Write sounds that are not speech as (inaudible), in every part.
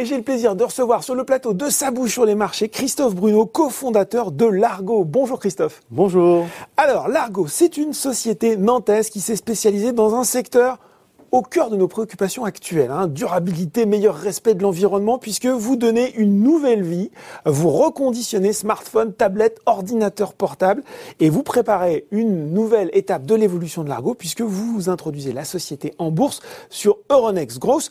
Et j'ai le plaisir de recevoir sur le plateau de Sa bouche sur les marchés Christophe Bruno, cofondateur de Largo. Bonjour Christophe. Bonjour. Alors, Largo, c'est une société nantaise qui s'est spécialisée dans un secteur au cœur de nos préoccupations actuelles. Hein. durabilité, meilleur respect de l'environnement, puisque vous donnez une nouvelle vie, vous reconditionnez smartphone, tablette, ordinateur portable, et vous préparez une nouvelle étape de l'évolution de Largo, puisque vous introduisez la société en bourse sur Euronext Growth.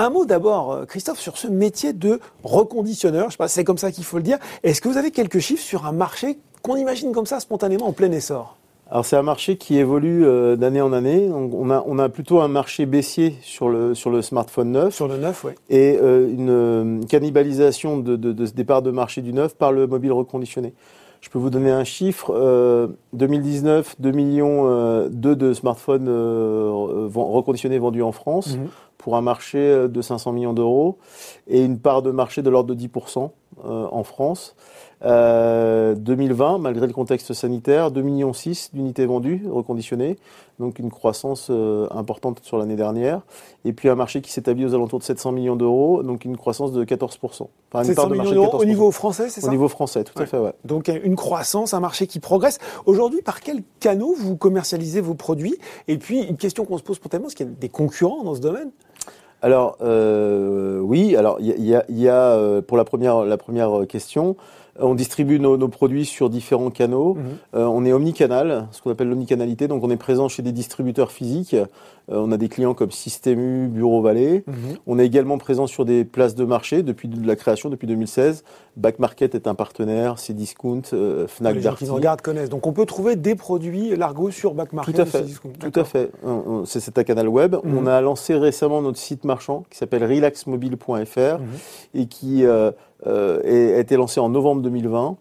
Un mot d'abord, euh, Christophe, sur ce métier de reconditionneur. Je sais pas, c'est comme ça qu'il faut le dire. Est-ce que vous avez quelques chiffres sur un marché qu'on imagine comme ça spontanément en plein essor? Alors c'est un marché qui évolue euh, d'année en année. On a on a plutôt un marché baissier sur le sur le smartphone neuf. Sur le neuf, oui. Et euh, une cannibalisation de, de, de, ce départ de marché du neuf par le mobile reconditionné. Je peux vous donner un chiffre. 2019, 2 millions 2 de smartphones reconditionnés vendus en France. Mhm pour un marché euh, de 500 millions d'euros et une part de marché de l'ordre de 10% euh, en France. 2020, euh, malgré le contexte sanitaire, 2,6 millions d'unités vendues, reconditionnées, donc une croissance importante sur l'année dernière. Et puis un marché qui s'établit aux alentours de 700 millions d'euros, donc une croissance de 14%. Enfin, 700 millions d'euros au niveau français, c'est ça Au niveau français, tout à fait, ouais. Donc une croissance, un marché qui progresse. Aujourd'hui, par quels canaux vous commercialisez vos produits? Et puis, une question qu'on se pose spontanément, est-ce qu'il y a des concurrents dans ce domaine? Alors euh, oui, alors il y a, y a, euh, pour la première la première question, on distribue nos, nos, produits sur différents canaux. Mhm. Euh, on est omnicanal, ce qu'on appelle l'omnicanalité. Donc on est présent chez des distributeurs physiques. Euh, on a des clients comme Système Bureau Vallée. Mhm. On est également présent sur des places de marché depuis la création, depuis 2016. Back Market est un partenaire, c'est Discount, euh, Fnac, Les gens qui nous regardent connaissent. Donc on peut trouver des produits Largo sur Back Market. Tout à fait. Tout à fait. C'est un canal web. Mhm. On a lancé récemment notre site marchand qui s'appelle relaxmobile.fr et qui euh, a été lancé en novembre 2020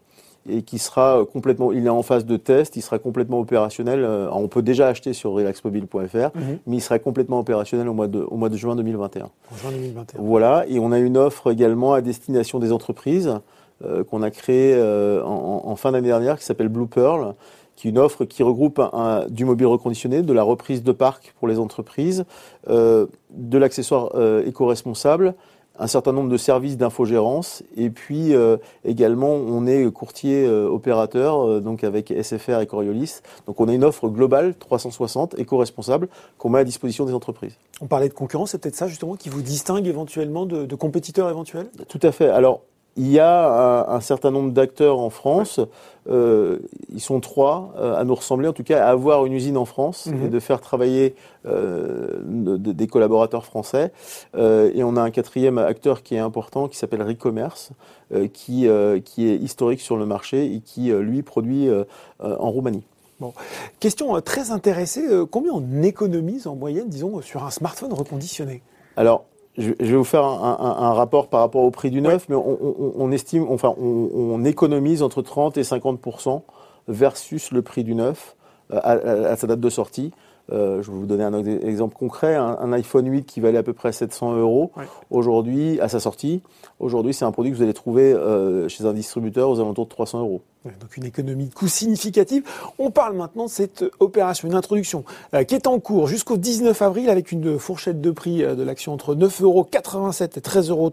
et qui sera complètement, il est en phase de test, il sera complètement opérationnel. Euh, on peut déjà acheter sur relaxmobile.fr, mhm. mais il sera complètement opérationnel au mois de, au mois de juin 2021. juin 2021. Voilà, et on a une offre également à destination des entreprises euh, qu'on a créée euh, en, en, fin d'année dernière qui s'appelle Blue Pearl, qui est une offre qui regroupe un, du mobile reconditionné, de la reprise de parc pour les entreprises, euh, de l'accessoire éco-responsable un certain nombre de services d'infogérance et puis euh, également on est courtier euh, opérateur euh, donc avec SFR et Coriolis. Donc on a une offre globale 360 éco-responsable qu'on met à disposition des entreprises. On parlait de concurrence, c'est peut-être ça justement qui vous distingue éventuellement de, de compétiteurs éventuels? Tout à fait. Alors il y a un, certain nombre d'acteurs en France. Euh, ils sont trois euh, à nous ressembler, en tout cas, à avoir une usine en France mhm. et de faire travailler euh, des collaborateurs français. et on a un quatrième acteur qui est important, qui s'appelle Recommerce, qui, qui est historique sur le marché et qui, lui, produit en Roumanie. Bon. Question très intéressée, combien on économise en moyenne, disons, sur un smartphone reconditionné? Alors, je, vais vous faire un, rapport par rapport au prix du neuf, mais on, estime, enfin, on, économise entre 30 et 50% versus le prix du neuf euh, à, sa date de sortie. Euh, je vais vous donner un exemple concret. Un, iPhone 8 qui valait à peu près 700 euros aujourd'hui, à sa sortie, aujourd'hui, c'est un produit que vous allez trouver euh, chez un distributeur aux alentours de 300 euros. Donc une économie de coût significative. On parle maintenant de cette opération, une introduction euh, qui est en cours jusqu'au 19 avril avec une fourchette de prix de l'action entre 9,87 euros et 13,35 euros.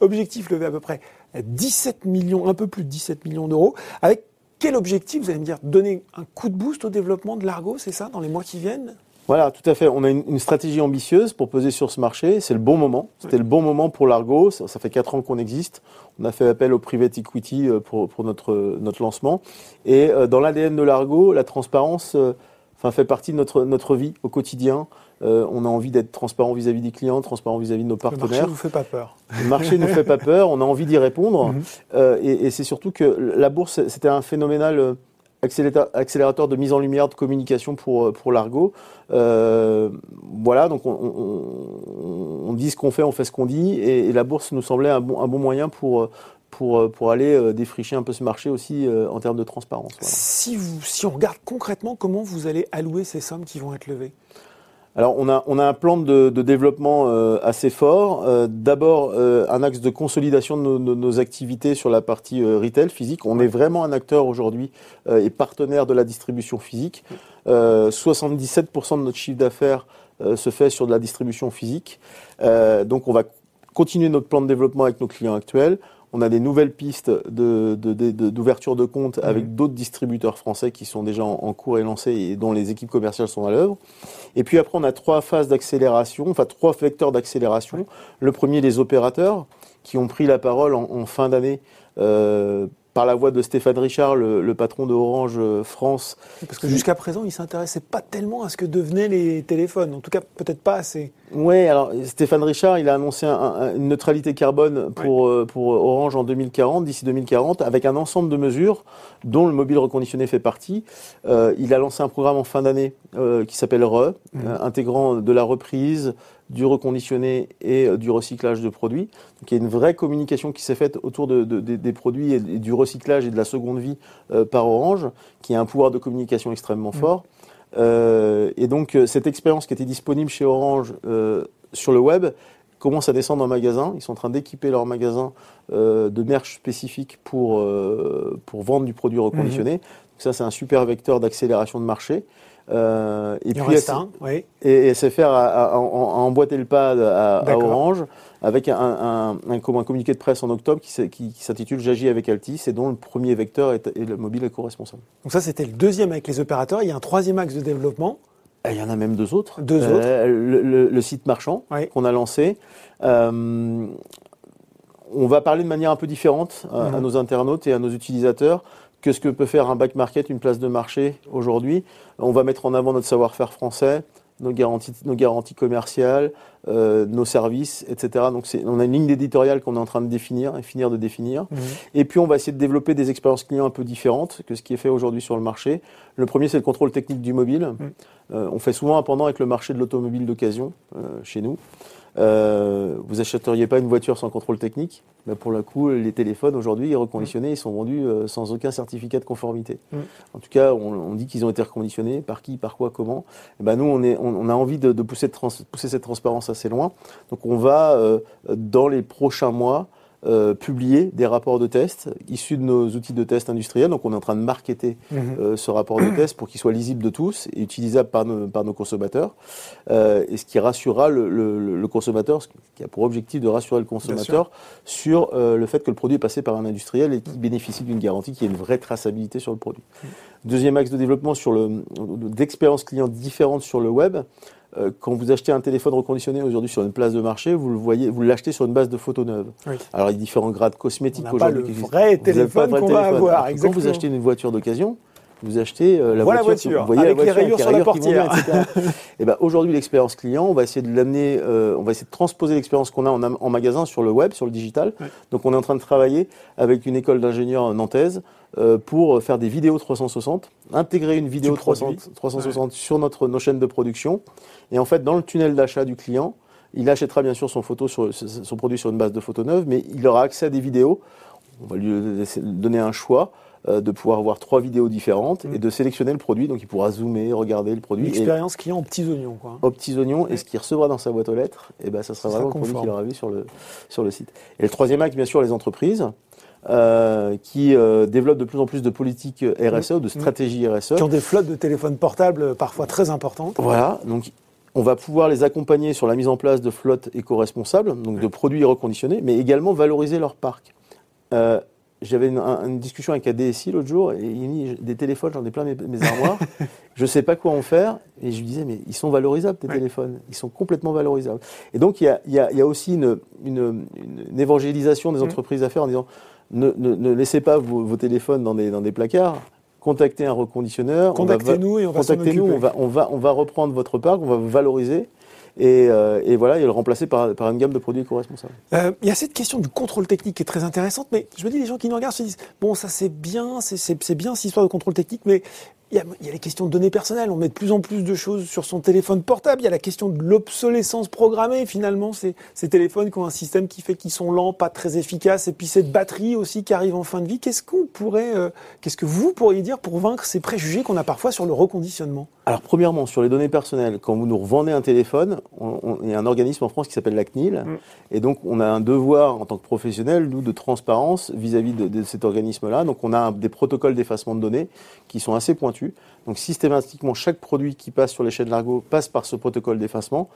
Objectif levé à peu près 17 millions, un peu plus de 17 millions d'euros, avec quel objectif, vous allez me dire, donner un coup de boost au développement de l'Argo, c'est ça, dans les mois qui viennent? Voilà, tout à fait. On a une, stratégie ambitieuse pour peser sur ce marché. C'est le bon moment. C'était le bon moment pour l'Argo. Ça, fait quatre ans qu'on existe. On a fait appel au private equity euh, pour, pour notre, notre lancement. Et euh, dans l'ADN de l'Argo, la transparence euh, enfin, fait partie de notre, notre vie au quotidien. Euh, on a envie d'être transparent vis-à-vis des clients, transparent vis-à-vis de nos partenaires. Le marché ne nous fait pas peur. Le marché ne nous fait pas peur. On a envie d'y répondre. Mhm. euh, et, et c'est surtout que la bourse, c'était un phénoménal euh, accélérateur de mise en lumière de communication pour pour l'argot. Euh, voilà, donc on, on, on, dit ce qu'on fait, on fait ce qu'on dit, et, et, la bourse nous semblait un bon un bon moyen pour pour, pour aller défricher un peu ce marché aussi en termes de transparence. Voilà. Si, vous, si on regarde concrètement comment vous allez allouer ces sommes qui vont être levées? Alors on a, on a un plan de, de développement euh, assez fort. Euh, D'abord euh, un axe de consolidation de nos, nos, activités sur la partie euh, retail physique. On est vraiment un acteur aujourd'hui et partenaire de la distribution physique. 77% de notre chiffre d'affaires se fait sur de la distribution physique. donc on va continuer notre plan de développement avec nos clients actuels. On a des nouvelles pistes d'ouverture de, de, compte mhm. avec d'autres distributeurs français qui sont déjà en, cours et lancés et dont les équipes commerciales sont à l'œuvre. Et puis après, on a trois phases d'accélération, enfin trois vecteurs d'accélération. Le premier, les opérateurs qui ont pris la parole en, en fin d'année euh, par la voix de Stéphane Richard, le, patron de Orange euh, France. Parce que jusqu'à présent, il s'intéressait pas tellement à ce que devenaient les téléphones. En tout cas, peut-être pas assez. Oui, alors Stéphane Richard, il a annoncé une neutralité carbone pour, euh, pour Orange en 2040, d'ici 2040, avec un ensemble de mesures dont le mobile reconditionné fait partie. Euh, il a lancé un programme en fin d'année qui s'appelle RE, mmh. intégrant de la reprise, du reconditionné et euh, du recyclage de produits. Donc il y a une vraie communication qui s'est faite autour de, des produits et, du recyclage et de la seconde vie euh, par Orange, qui a un pouvoir de communication extrêmement mmh. fort. Euh, et donc cette expérience qui était disponible chez Orange sur le web commence à descendre en magasin. Ils sont en train d'équiper leur magasin de merch spécifique pour, pour vendre du produit reconditionné. Mmh. Donc ça, c'est un super vecteur d'accélération de marché. Euh, et puis oui. et, SFR a, emboîté le pas à, Orange avec un, communiqué de presse en octobre qui, s'intitule J'agis avec Altis et dont le premier vecteur est, le mobile éco-responsable. Donc ça c'était le deuxième avec les opérateurs. Il y a un troisième axe de développement. Il y en a même deux autres. Deux autres. Euh, le, site marchand qu'on a lancé. Euh, on va parler de manière un peu différente à mhm. nos internautes et à nos utilisateurs que ce que peut faire un back market, une place de marché aujourd'hui? On va mettre en avant notre savoir-faire français, nos garanties, nos garanties commerciales, euh, nos services, etc. Donc on a une ligne éditoriale qu'on est en train de définir et finir de définir. Mmh. Et puis on va essayer de développer des expériences clients un peu différentes que ce qui est fait aujourd'hui sur le marché. Le premier, c'est le contrôle technique du mobile. Mmh. Euh, on fait souvent un pendant avec le marché de l'automobile d'occasion euh, chez nous. Euh, vous achèteriez pas une voiture sans contrôle technique ben Pour le coup, les téléphones aujourd'hui reconditionnés, ils sont vendus euh, sans aucun certificat de conformité. Mm. En tout cas, on, dit qu'ils ont été reconditionnés. Par qui, par quoi, comment et ben Nous, on, est, on, a envie de, pousser, pousser, cette transparence assez loin. Donc on va, euh, dans les prochains mois, euh, publier des rapports de test issus de nos outils de test industriels. Donc on est en train de marketer mhm. euh, ce rapport de test pour qu'il soit lisible de tous et utilisable par nos, par nos consommateurs. Euh, et ce qui rassurera le, le, consommateur, ce qui a pour objectif de rassurer le consommateur sur le fait que le produit est passé par un industriel et qu'il bénéficie d'une garantie, qui ait une vraie traçabilité sur le produit. Mhm. Deuxième axe de développement sur le d'expériences clients différentes sur le web. Euh, quand vous achetez un téléphone reconditionné aujourd'hui sur une place de marché, vous le voyez, vous l'achetez sur une base de photos neuves. Alors il y a différents grades cosmétiques aujourd'hui. Pas le vrai téléphone qu'on va avoir. Quand vous achetez une voiture d'occasion, vous achetez euh, la, voiture, vous voyez avec la voiture, les rayures sur la portière. et (laughs) eh ben aujourd'hui l'expérience client, on va essayer de l'amener, euh, on va essayer de transposer l'expérience qu'on a en, en, magasin sur le web, sur le digital. Donc on est en train de travailler avec une école d'ingénieurs nantaise euh, pour faire des vidéos 360, intégrer une vidéo 360 sur notre, nos chaînes de production. Et en fait, dans le tunnel d'achat du client, il achètera bien sûr son, photo sur, son produit sur une base de photos neuves, mais il aura accès à des vidéos. On va lui donner un choix euh, de pouvoir voir trois vidéos différentes et mm. de sélectionner le produit. Donc il pourra zoomer, regarder le produit. L'expérience client aux petits oignons. Quoi. Aux petits oignons. Et ce qu'il recevra dans sa boîte aux lettres, et eh ben, ça sera vraiment le produit qu'il aura vu sur le, sur le site. Et le troisième acte, bien sûr, les entreprises. Euh, qui euh, développent de plus en plus de politiques RSE, de mm. stratégies RSE. Qui ont des flottes de téléphones portables parfois très importantes. Voilà, donc on va pouvoir les accompagner sur la mise en place de flottes éco-responsables, donc de produits reconditionnés, mais également valoriser leur parc. Euh, j'avais une, discussion avec un DSI l'autre jour, et il dit des téléphones, j'en ai plein mes, mes armoires, (laughs) je ne sais pas quoi en faire, et je lui disais, mais ils sont valorisables, tes téléphones, ils sont complètement valorisables. Et donc, il y a, y a, y a aussi une, une, une, évangélisation des mmh. entreprises à faire en disant, ne, ne, ne laissez pas vos, vos, téléphones dans des, dans des placards, contactez un reconditionneur. Contactez-nous et on va Contactez-nous, on va, on, va, on va reprendre votre parc, on va vous valoriser. Et, euh, et, voilà, il le remplacer par, une gamme de produits éco-responsables. Euh, il y a cette question du contrôle technique qui est très intéressante, mais je me dis, les gens qui nous regardent se disent, bon, ça c'est bien, c'est bien cette histoire de contrôle technique, mais il y, a, les questions de données personnelles. On met de plus en plus de choses sur son téléphone portable. Il y a la question de l'obsolescence programmée. Finalement, ces, téléphones qui ont un système qui fait qu'ils sont lents, pas très efficaces. Et puis cette batterie aussi qui arrive en fin de vie. Qu'est-ce qu'on euh, qu'est-ce que vous pourriez dire pour vaincre ces préjugés qu'on a parfois sur le reconditionnement? Alors, premièrement, sur les données personnelles, quand vous nous revendez un téléphone, on, il y a un organisme en France qui s'appelle la CNIL. Mm. Et donc, on a un devoir en tant que professionnel, nous, de transparence vis-à-vis de, de, cet organisme-là. Donc, on a des protocoles d'effacement de données qui sont assez pointus pointu. Donc systématiquement, chaque produit qui passe sur les chaînes Largo passe par ce protocole d'effacement.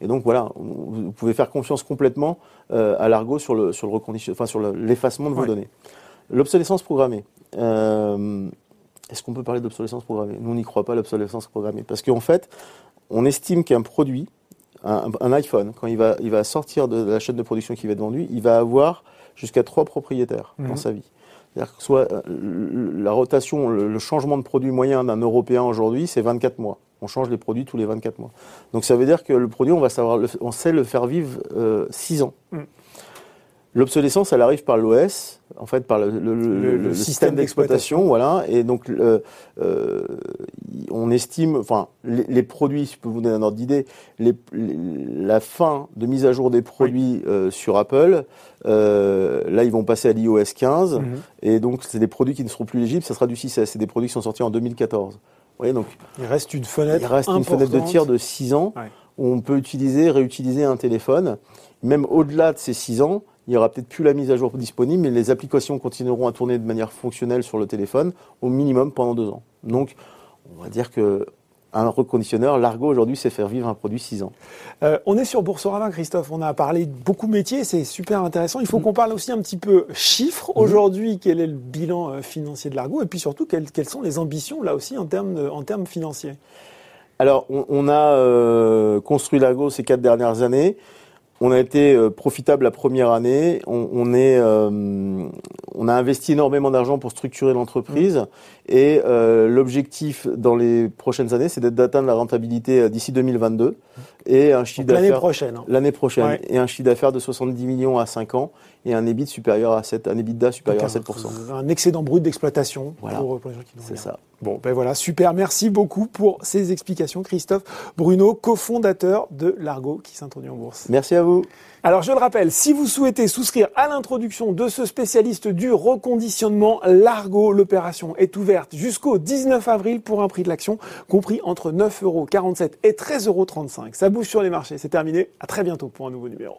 Et donc voilà, vous pouvez faire confiance complètement euh, à Largo sur le sur le enfin sur l'effacement de vos données. L'obsolescence programmée. Euh, est-ce qu'on peut parler d'obsolescence programmée? Nous, on n'y croit pas l'obsolescence programmée parce qu'en fait, on estime qu'un produit, un, iPhone, quand il va il va sortir de la chaîne de production qui va être vendue, il va avoir jusqu'à trois propriétaires dans mhm. sa vie. C'est-à-dire que soit euh, la rotation, le, changement de produit moyen d'un Européen aujourd'hui, c'est 24 mois. On change les produits tous les 24 mois. Donc ça veut dire que le produit, on va savoir, on sait le faire vivre 6 euh, ans. Mm. L'obsolescence, elle arrive par l'OS, en fait, par le, système, d'exploitation, voilà. Et donc, euh, on estime, enfin, les, produits, si je peux vous donner un ordre d'idée, la fin de mise à jour des produits euh, sur Apple, euh, là, ils vont passer à l'iOS 15, mhm. et donc c'est des produits qui ne seront plus légibles. Ça sera du 6S. C'est des produits qui sont sortis en 2014. Vous voyez, donc il reste une fenêtre. Il reste une fenêtre de tir de 6 ans où on peut utiliser, réutiliser un téléphone. Même au-delà de ces 6 ans, il n'y aura peut-être plus la mise à jour disponible, mais les applications continueront à tourner de manière fonctionnelle sur le téléphone au minimum pendant deux ans. Donc, on va dire que un reconditionneur, Largo aujourd'hui, c'est faire vivre un produit 6 ans. Euh, on est sur Boursorama, Christophe. On a parlé de beaucoup de métiers, c'est super intéressant. Il faut qu'on parle aussi un petit peu chiffres. Mm. Aujourd'hui, quel est le bilan euh, financier de Largo Et puis surtout, quelles, sont les ambitions là aussi en termes, en termes financiers? Alors, on, a euh, construit Largo ces quatre dernières années. On a été euh, profitable la première année. On, est, euh, on a investi énormément d'argent pour structurer l'entreprise. Mmh. Et euh, l'objectif dans les prochaines années, c'est d'atteindre la rentabilité d'ici 2022 et un chiffre d'affaires l'année prochaine. Hein. L'année prochaine et un chiffre d'affaires de 70 millions à 5 ans et un EBIT supérieur à 7, un EBITDA supérieur à 7 Un excédent brut d'exploitation voilà. pour, les gens qui C'est ça. Bon, ben voilà, super. Merci beaucoup pour ces explications, Christophe Bruno, cofondateur de Largo qui s'introduit en bourse. Merci à vous. Alors je le rappelle, si vous souhaitez souscrire à l'introduction de ce spécialiste du reconditionnement Largo, l'opération est ouverte jusqu'au 19 avril pour un prix de l'action compris entre 9,47 euros et 13,35 euros. Ça bouge sur les marchés, c'est terminé. À très bientôt pour un nouveau numéro.